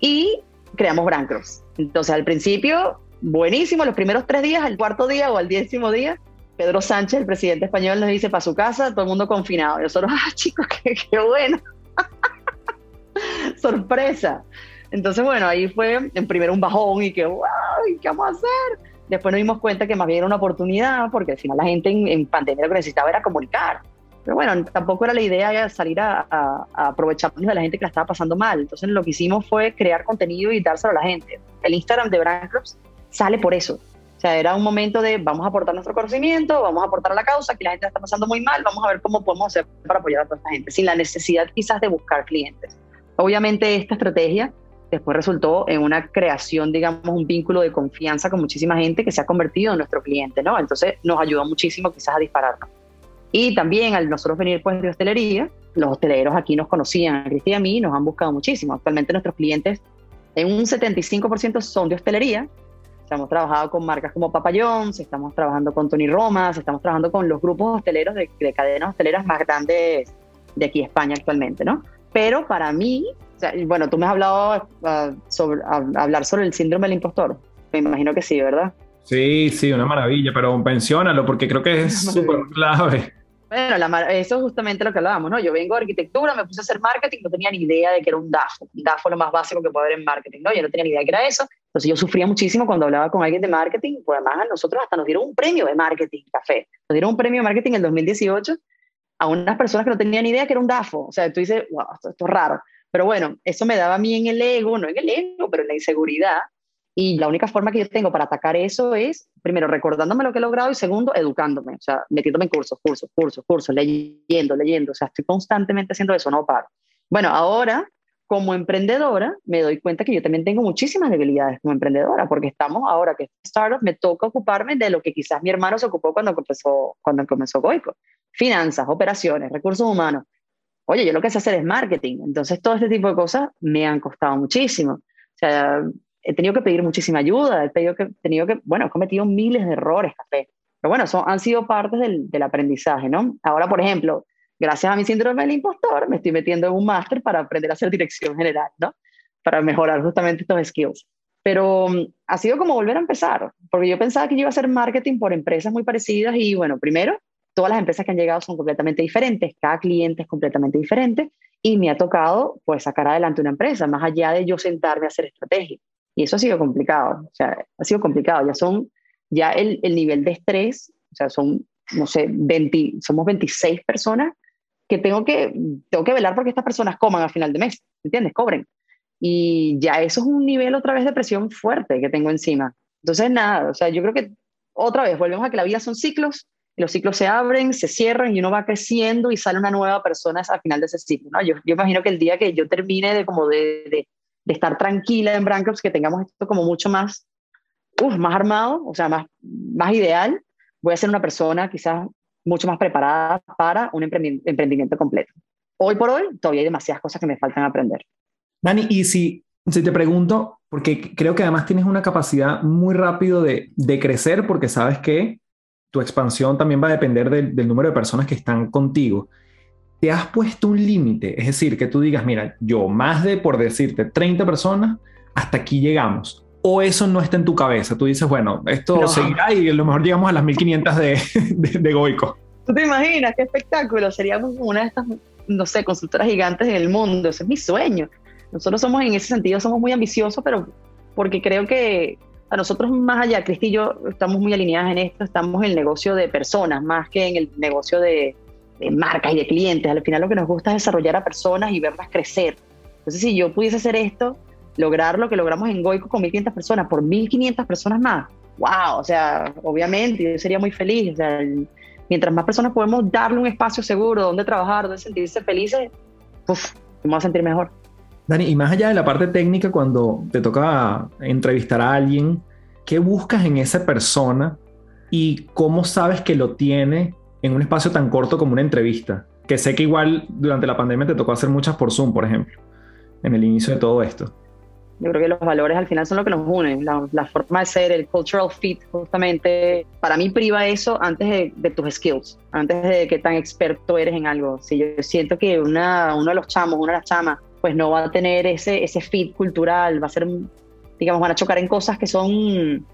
y creamos Brandcrops. Entonces, al principio, buenísimo, los primeros tres días, el cuarto día o al décimo día, Pedro Sánchez, el presidente español, nos dice para su casa, todo el mundo confinado. Y nosotros, ah, chicos, qué, qué bueno. Sorpresa. Entonces, bueno, ahí fue en primero un bajón y que, wow, ¿qué vamos a hacer? Después nos dimos cuenta que más bien era una oportunidad, porque al final la gente en, pandemia lo que necesitaba era comunicar. Pero bueno, tampoco era la idea salir a, a, aprovecharnos de la gente que la estaba pasando mal. Entonces lo que hicimos fue crear contenido y dárselo a la gente. El Instagram de Brand Clubs sale por eso. O sea, era un momento de vamos a aportar nuestro conocimiento, vamos a aportar a la causa, que la gente está pasando muy mal, vamos a ver cómo podemos hacer para apoyar a toda esta gente, sin la necesidad quizás de buscar clientes. Obviamente esta estrategia después resultó en una creación, digamos, un vínculo de confianza con muchísima gente que se ha convertido en nuestro cliente, ¿no? Entonces nos ayudó muchísimo quizás a dispararnos. Y también al nosotros venir pues de hostelería, los hosteleros aquí nos conocían, a Cristi y a mí, nos han buscado muchísimo. Actualmente nuestros clientes en un 75% son de hostelería. Hemos trabajado con marcas como Papa John's, estamos trabajando con Tony Romas, estamos trabajando con los grupos hosteleros de, de cadenas hosteleras más grandes de aquí España actualmente, ¿no? Pero para mí, bueno, tú me has hablado ah, sobre hablar sobre el síndrome del impostor. Me imagino que sí, ¿verdad? Sí, sí, una maravilla, pero menciónalo porque creo que es súper clave. Bueno, eso es justamente lo que hablábamos, ¿no? Yo vengo de arquitectura, me puse a hacer marketing, no tenía ni idea de que era un DAFO. Un DAFO es lo más básico que puede haber en marketing, ¿no? Yo no tenía ni idea de que era eso. Entonces yo sufría muchísimo cuando hablaba con alguien de marketing, pues además a nosotros hasta nos dieron un premio de marketing, café. Nos dieron un premio de marketing en el 2018 a unas personas que no tenían ni idea que era un DAFO. O sea, tú dices, wow, esto, esto es raro. Pero bueno, eso me daba a mí en el ego, no en el ego, pero en la inseguridad. Y la única forma que yo tengo para atacar eso es, primero, recordándome lo que he logrado y segundo, educándome, o sea, metiéndome en cursos, cursos, cursos, cursos, leyendo, leyendo, o sea, estoy constantemente haciendo eso, no paro. Bueno, ahora, como emprendedora, me doy cuenta que yo también tengo muchísimas debilidades como emprendedora, porque estamos ahora que startup, me toca ocuparme de lo que quizás mi hermano se ocupó cuando comenzó, cuando comenzó Goico. Finanzas, operaciones, recursos humanos. Oye, yo lo que sé hacer es marketing. Entonces, todo este tipo de cosas me han costado muchísimo. O sea, he tenido que pedir muchísima ayuda, he tenido que, tenido que bueno, he cometido miles de errores, café. Pero bueno, son, han sido partes del, del aprendizaje, ¿no? Ahora, por ejemplo, gracias a mi síndrome del impostor, me estoy metiendo en un máster para aprender a hacer dirección general, ¿no? Para mejorar justamente estos skills. Pero um, ha sido como volver a empezar, porque yo pensaba que yo iba a hacer marketing por empresas muy parecidas y bueno, primero, todas las empresas que han llegado son completamente diferentes, cada cliente es completamente diferente y me ha tocado pues sacar adelante una empresa, más allá de yo sentarme a hacer estrategia. Y eso ha sido complicado, o sea, ha sido complicado, ya son, ya el, el nivel de estrés, o sea, son, no sé, 20, somos 26 personas que tengo que, tengo que velar porque estas personas coman a final de mes, ¿entiendes? Cobren. Y ya eso es un nivel otra vez de presión fuerte que tengo encima. Entonces, nada, o sea, yo creo que otra vez volvemos a que la vida son ciclos los ciclos se abren, se cierran y uno va creciendo y sale una nueva persona al final de ese ciclo. Yo, imagino que el día que yo termine de, como de, estar tranquila en Brandcrops, que tengamos esto como mucho más, más armado, o sea, más, más ideal, voy a ser una persona quizás mucho más preparada para un emprendimiento completo. Hoy por hoy todavía hay demasiadas cosas que me faltan aprender. Dani, y si, te pregunto, porque creo que además tienes una capacidad muy rápido de crecer, porque sabes que tu expansión también va a depender del número de personas que están contigo. ¿Te has puesto un límite? Es decir, que tú digas, mira, yo más de, por decirte, 30 personas, hasta aquí llegamos. O eso no está en tu cabeza. Tú dices, bueno, esto seguirá y a lo mejor llegamos a las 1500 de, de, de Goico. ¿Tú te imaginas qué espectáculo? Seríamos una de estas, no sé, consultoras gigantes en el mundo. Ese es mi sueño. Nosotros somos, en ese sentido, somos muy ambiciosos, pero porque creo que a nosotros más allá, Cristi y yo estamos muy alineadas en esto, estamos en el negocio de personas más que en el negocio de, marcas y de clientes. Al final lo que nos gusta es desarrollar a personas y verlas crecer. Entonces, si yo pudiese hacer esto, lograr lo que logramos en Goico con 1.500 personas por 1.500 personas más, wow, o sea, obviamente yo sería muy feliz. O sea, mientras más personas podemos darle un espacio seguro donde trabajar, donde sentirse felices, pues vamos a sentir mejor. Dani, y más allá de la parte técnica, cuando te toca entrevistar a alguien, ¿qué buscas en esa persona y cómo sabes que lo tiene en un espacio tan corto como una entrevista? Que sé que igual durante la pandemia te tocó hacer muchas por Zoom, por ejemplo, en el inicio de todo esto. Yo creo que los valores al final son lo que nos unen, la, forma de ser, el cultural fit, justamente. Para mí priva eso antes de, tus skills, antes de que tan experto eres en algo. Si yo siento que una, uno de los chamos, una de las chamas, pues no va a tener ese, ese fit cultural, va a ser, digamos, van a chocar en cosas que son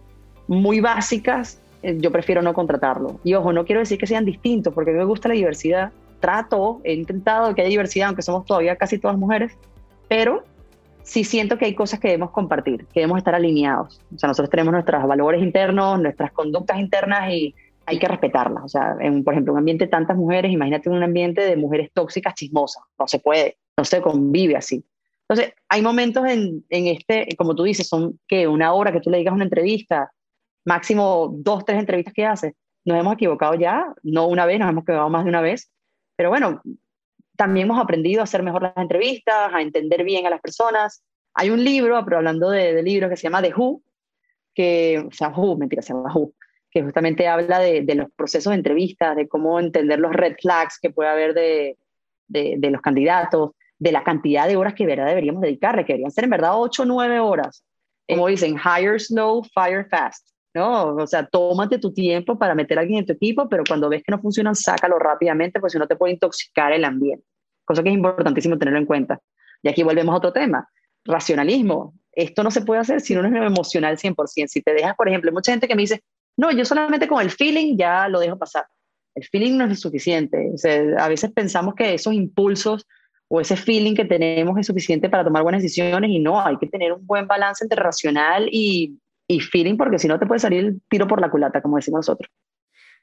muy básicas, eh, yo prefiero no contratarlo. Y ojo, no quiero decir que sean distintos, porque a mí me gusta la diversidad. Trato, he intentado que haya diversidad, aunque somos todavía casi todas mujeres, pero sí siento que hay cosas que debemos compartir, que debemos estar alineados. O sea, nosotros tenemos nuestros valores internos, nuestras conductas internas y hay que respetarlas. O sea, por ejemplo, un ambiente de tantas mujeres, imagínate un ambiente de mujeres tóxicas, chismosas. No se puede, no se convive así. Entonces, hay momentos en, en este, como tú dices, son que una hora que tú le digas una entrevista, máximo dos, tres entrevistas que haces. Nos hemos equivocado ya, no una vez, nos hemos equivocado más de una vez, pero bueno, también hemos aprendido a hacer mejor las entrevistas, a entender bien a las personas. Hay un libro, pero hablando de, libros, que se llama The Who, que, o sea, Who, mentira, se llama Who, que justamente habla de, de, los procesos de entrevistas, de cómo entender los red flags que puede haber de, de, los candidatos, de la cantidad de horas que verdad deberíamos dedicarle, que deberían ser en verdad 8 o 9 horas. Como dicen, hire slow, fire fast. ¿no? O sea, tómate tu tiempo para meter a alguien en tu equipo, pero cuando ves que no funcionan, sácalo rápidamente, porque si no te puede intoxicar el ambiente. Cosa que es importantísimo tenerlo en cuenta. Y aquí volvemos a otro tema, racionalismo. Esto no se puede hacer si no es emocional 100%. Si te dejas, por ejemplo, hay mucha gente que me dice, no, yo solamente con el feeling ya lo dejo pasar. El feeling no es suficiente. a veces pensamos que esos impulsos o ese feeling que tenemos es suficiente para tomar buenas decisiones y no, hay que tener un buen balance entre racional y, y feeling, porque si no te puede salir el tiro por la culata, como decimos nosotros.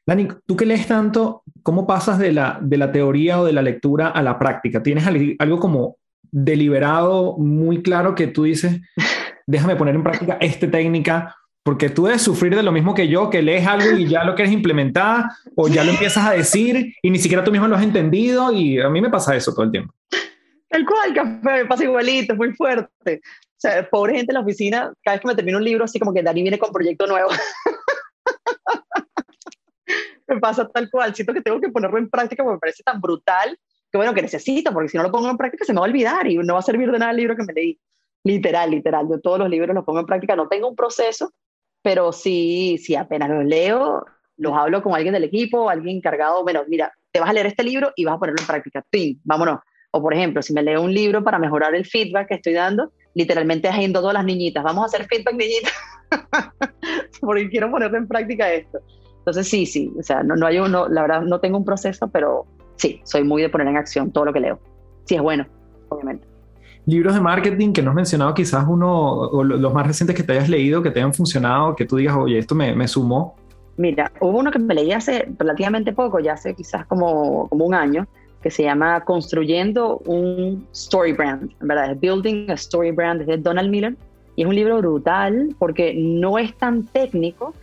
Dani, tú que lees tanto, ¿cómo pasas de la, de la teoría o de la lectura a la práctica? ¿Tienes algo como deliberado, muy claro que tú dices, déjame poner en práctica esta técnica? Porque tú debes sufrir de lo mismo que yo, que lees algo y ya lo quieres implementar o ya lo empiezas a decir y ni siquiera tú mismo lo has entendido y a mí me pasa eso todo el tiempo. El cual café me pasa igualito, muy fuerte. O sea, pobre gente en la oficina, cada vez que me termino un libro, así como que Dani viene con proyecto nuevo. me pasa tal cual, siento que tengo que ponerlo en práctica porque me parece tan brutal que bueno, que necesito, porque si no lo pongo en práctica se me va a olvidar y no va a servir de nada el libro que me leí. Literal, literal, yo todos los libros los pongo en práctica, no tengo un proceso, pero sí, sí, apenas los leo, los hablo con alguien del equipo, alguien encargado, bueno, mira, te vas a leer este libro y vas a ponerlo en práctica, ¡Pim! vámonos. O por ejemplo, si me leo un libro para mejorar el feedback que estoy dando, literalmente haciendo todas las niñitas, vamos a hacer feedback niñitas, porque quiero poner en práctica esto. Entonces sí, sí, o sea, no, no hay uno, la verdad no tengo un proceso, pero sí, soy muy de poner en acción todo lo que leo. Sí es bueno, obviamente. Libros de marketing que no has mencionado, quizás uno, o los más recientes que te hayas leído, que te hayan funcionado, que tú digas, oye, esto me, me sumó. Mira, hubo uno que me leí hace relativamente poco, ya hace quizás como, como un año, que se llama Construyendo un Story Brand, en verdad, es Building a Story Brand, es de Donald Miller, y es un libro brutal porque no es tan técnico,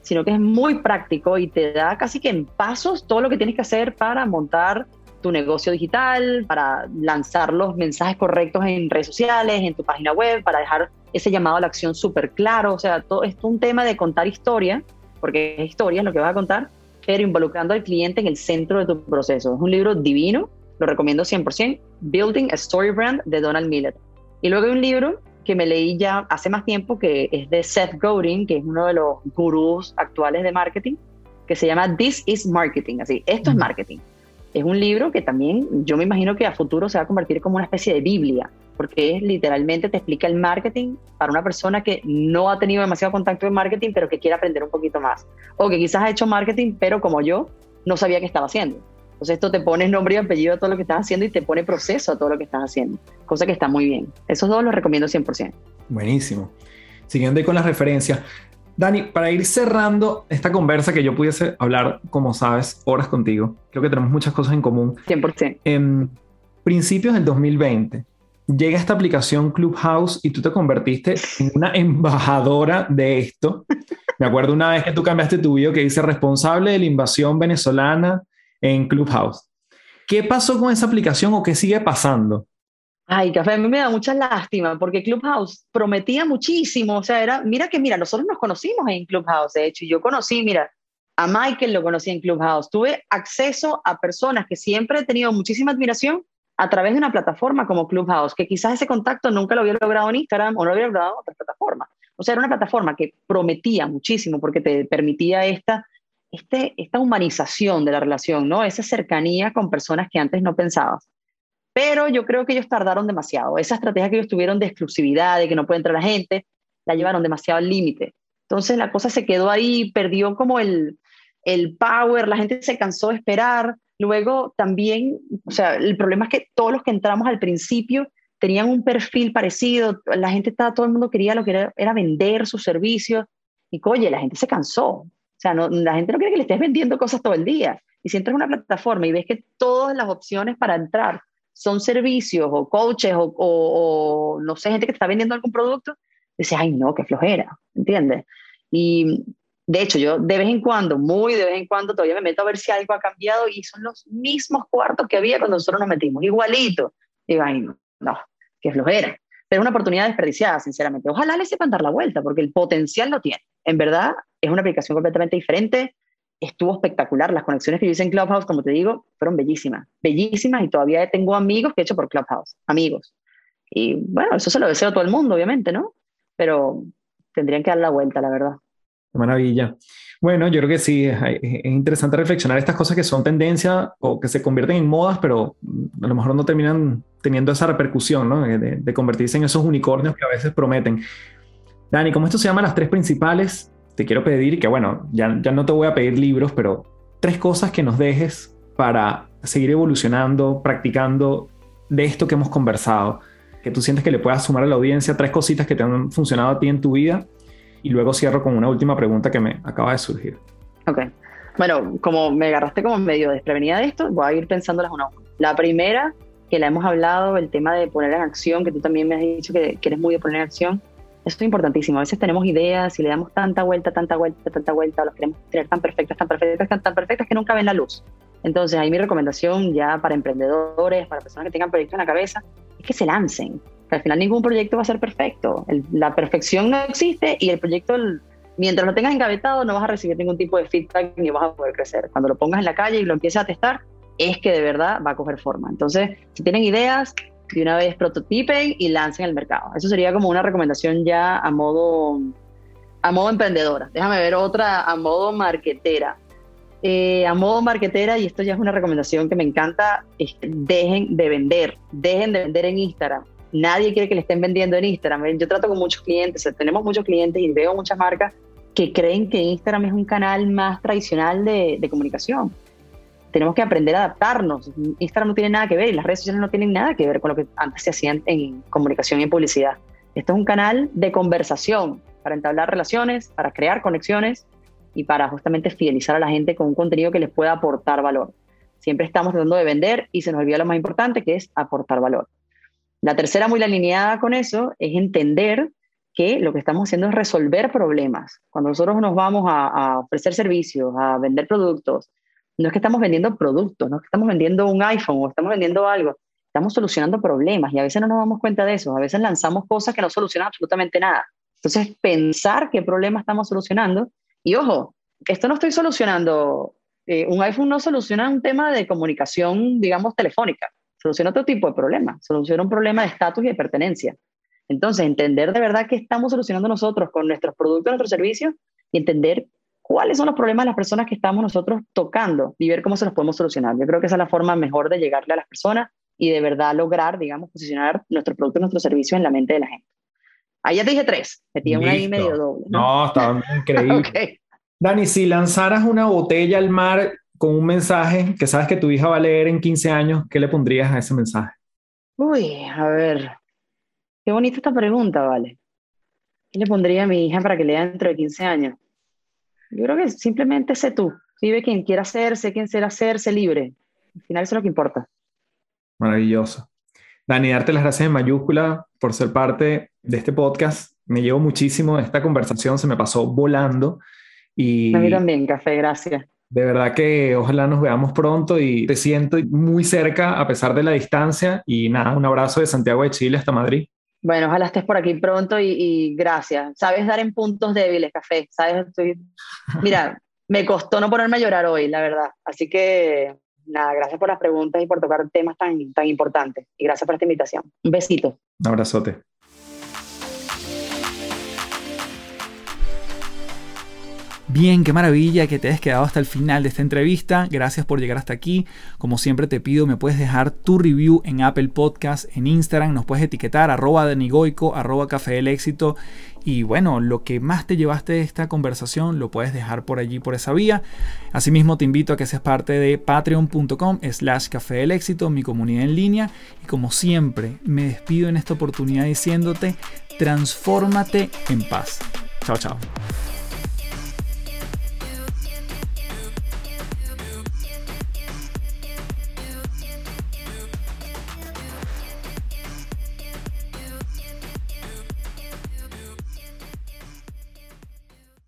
sino que es muy práctico y te da casi que en pasos todo lo que tienes que hacer para montar tu negocio digital, para lanzar los mensajes correctos en redes sociales, en tu página web, para dejar ese llamado a la acción súper claro. O sea, todo esto es un tema de contar historia, porque es historia lo que vas a contar, pero involucrando al cliente en el centro de tu proceso. Es un libro divino, lo recomiendo 100%, Building a Story Brand de Donald Miller. Y luego hay un libro que me leí ya hace más tiempo que es de Seth Godin, que es uno de los gurús actuales de marketing, que se llama This is Marketing, así, esto es marketing. Es un libro que también yo me imagino que a futuro se va a convertir como una especie de Biblia, porque es literalmente te explica el marketing para una persona que no ha tenido demasiado contacto en marketing, pero que quiere aprender un poquito más. O que quizás ha hecho marketing, pero como yo, no sabía qué estaba haciendo. Entonces esto te pone nombre y apellido a todo lo que estás haciendo y te pone proceso a todo lo que estás haciendo, cosa que está muy bien. Esos dos los recomiendo 100%. Buenísimo. Siguiendo con las referencias. Dani, para ir cerrando esta conversa que yo pudiese hablar, como sabes, horas contigo, creo que tenemos muchas cosas en común. 100%. En principios del 2020, llega esta aplicación Clubhouse y tú te convertiste en una embajadora de esto. Me acuerdo una vez que tú cambiaste tu video que dice responsable de la invasión venezolana en Clubhouse. ¿Qué pasó con esa aplicación o qué sigue pasando? Ay, café, a mí me da mucha lástima porque Clubhouse prometía muchísimo. O sea, era, mira que, mira, nosotros nos conocimos en Clubhouse, de hecho, yo conocí, mira, a Michael lo conocí en Clubhouse. Tuve acceso a personas que siempre he tenido muchísima admiración a través de una plataforma como Clubhouse, que quizás ese contacto nunca lo hubiera logrado en Instagram o no lo hubiera logrado en otra plataforma. O sea, era una plataforma que prometía muchísimo porque te permitía esta, este, esta humanización de la relación, ¿no? Esa cercanía con personas que antes no pensabas. Pero yo creo que ellos tardaron demasiado. Esa estrategia que ellos tuvieron de exclusividad, de que no puede entrar la gente, la llevaron demasiado al límite. Entonces la cosa se quedó ahí, perdió como el, el power, la gente se cansó de esperar. Luego también, o sea, el problema es que todos los que entramos al principio tenían un perfil parecido, la gente estaba, todo el mundo quería lo que era, era vender sus servicios y oye, la gente se cansó. O sea, no, la gente no quiere que le estés vendiendo cosas todo el día. Y si entras en una plataforma y ves que todas las opciones para entrar son servicios o coaches o, o, no sé, gente que está vendiendo algún producto, dices, ay, no, qué flojera, ¿entiendes? Y de hecho, yo de vez en cuando, muy de vez en cuando, todavía me meto a ver si algo ha cambiado y son los mismos cuartos que había cuando nosotros nos metimos, igualito. Digo, ay, no, no, qué flojera. Pero es una oportunidad desperdiciada, sinceramente. Ojalá le sepan dar la vuelta, porque el potencial lo tiene. En verdad, es una aplicación completamente diferente. Estuvo espectacular. Las conexiones que yo hice en Clubhouse, como te digo, fueron bellísimas. Bellísimas y todavía tengo amigos que he hecho por Clubhouse. Amigos. Y bueno, eso se lo deseo a todo el mundo, obviamente, ¿no? Pero tendrían que dar la vuelta, la verdad. Qué maravilla. Bueno, yo creo que sí, es, interesante reflexionar estas cosas que son tendencia o que se convierten en modas, pero a lo mejor no terminan teniendo esa repercusión, ¿no? De, convertirse en esos unicornios que a veces prometen. Dani, como esto se llama las tres principales, te quiero pedir que, bueno, ya, ya no te voy a pedir libros, pero tres cosas que nos dejes para seguir evolucionando, practicando de esto que hemos conversado, que tú sientes que le puedas sumar a la audiencia, tres cositas que te han funcionado a ti en tu vida y luego cierro con una última pregunta que me acaba de surgir. Ok. Bueno, como me agarraste como medio desprevenida de esto, voy a ir pensándolas una a una. La primera, que la hemos hablado, el tema de poner en acción, que tú también me has dicho que, que eres muy de poner en acción. Esto es importantísimo. A veces tenemos ideas y le damos tanta vuelta, tanta vuelta, tanta vuelta, los queremos tener tan perfectas, tan perfectas, tan, tan perfectas que nunca ven la luz. Entonces, ahí mi recomendación ya para emprendedores, para personas que tengan proyectos en la cabeza, es que se lancen, al final ningún proyecto va a ser perfecto. la perfección no existe y el proyecto, mientras lo tengas engavetado, no vas a recibir ningún tipo de feedback ni vas a poder crecer. Cuando lo pongas en la calle y lo empieces a testar, es que de verdad va a coger forma. Entonces, si tienen ideas, de una vez prototipen y lancen al mercado. Eso sería como una recomendación ya a modo, a modo emprendedora. Déjame ver otra a modo marketera. Eh, a modo marketera, y esto ya es una recomendación que me encanta, dejen de vender, dejen de vender en Instagram nadie quiere que le estén vendiendo en Instagram. Yo trato con muchos clientes, tenemos muchos clientes y veo muchas marcas que creen que Instagram es un canal más tradicional de, comunicación. Tenemos que aprender a adaptarnos. Instagram no tiene nada que ver y las redes sociales no tienen nada que ver con lo que antes se hacían en comunicación y en publicidad. Esto es un canal de conversación para entablar relaciones, para crear conexiones y para justamente fidelizar a la gente con un contenido que les pueda aportar valor. Siempre estamos tratando de vender y se nos olvida lo más importante que es aportar valor. La tercera, muy alineada con eso, es entender que lo que estamos haciendo es resolver problemas. Cuando nosotros nos vamos a, ofrecer servicios, a vender productos, no es que estamos vendiendo productos, no es que estamos vendiendo un iPhone o estamos vendiendo algo, estamos solucionando problemas y a veces no nos damos cuenta de eso, a veces lanzamos cosas que no solucionan absolutamente nada. Entonces, pensar qué problema estamos solucionando. Y ojo, esto no estoy solucionando, eh, un iPhone no soluciona un tema de comunicación, digamos, telefónica. Soluciona otro tipo de problema, soluciona un problema de estatus y de pertenencia. Entonces, entender de verdad qué estamos solucionando nosotros con nuestros productos, nuestros servicios y entender cuáles son los problemas de las personas que estamos nosotros tocando y ver cómo se los podemos solucionar. Yo creo que esa es la forma mejor de llegarle a las personas y de verdad lograr, digamos, posicionar nuestros productos, nuestros servicios en la mente de la gente. Ahí ya te dije tres, metí una ahí medio doble. No, estaba increíble. Dani, si lanzaras una botella al mar con un mensaje que sabes que tu hija va a leer en 15 años, ¿qué le pondrías a ese mensaje? Uy, a ver, qué bonita esta pregunta, vale. ¿Qué le pondría a mi hija para que lea dentro de 15 años? Yo creo que simplemente sé tú, vive quien quiera ser, sé quién será ser, sé libre. Al final eso es lo que importa. Maravilloso. Dani, darte las gracias en mayúscula por ser parte de este podcast Me llevo muchísimo esta conversación, se me pasó volando. Y a mí también, café, gracias. De verdad que ojalá nos veamos pronto y te siento muy cerca a pesar de la distancia. Y nada, un abrazo de Santiago de Chile hasta Madrid. Bueno, ojalá estés por aquí pronto y, gracias. Sabes dar en puntos débiles, café. Sabes, estoy... Mira, me costó no ponerme a llorar hoy, la verdad. Así que nada, gracias por las preguntas y por tocar temas tan, tan importantes. Y gracias por esta invitación. Un besito. Un abrazote. Bien, qué maravilla que te hayas quedado hasta el final de esta entrevista. Gracias por llegar hasta aquí. Como siempre te pido, me puedes dejar tu review en Apple Podcast, en Instagram, nos puedes etiquetar arroba denigoico, arroba café del éxito. Y bueno, lo que más te llevaste de esta conversación lo puedes dejar por allí, por esa vía. Asimismo, te invito a que seas parte de patreon.com slash café del éxito, mi comunidad en línea. Y como siempre, me despido en esta oportunidad diciéndote, transfórmate en paz. Chao, chao.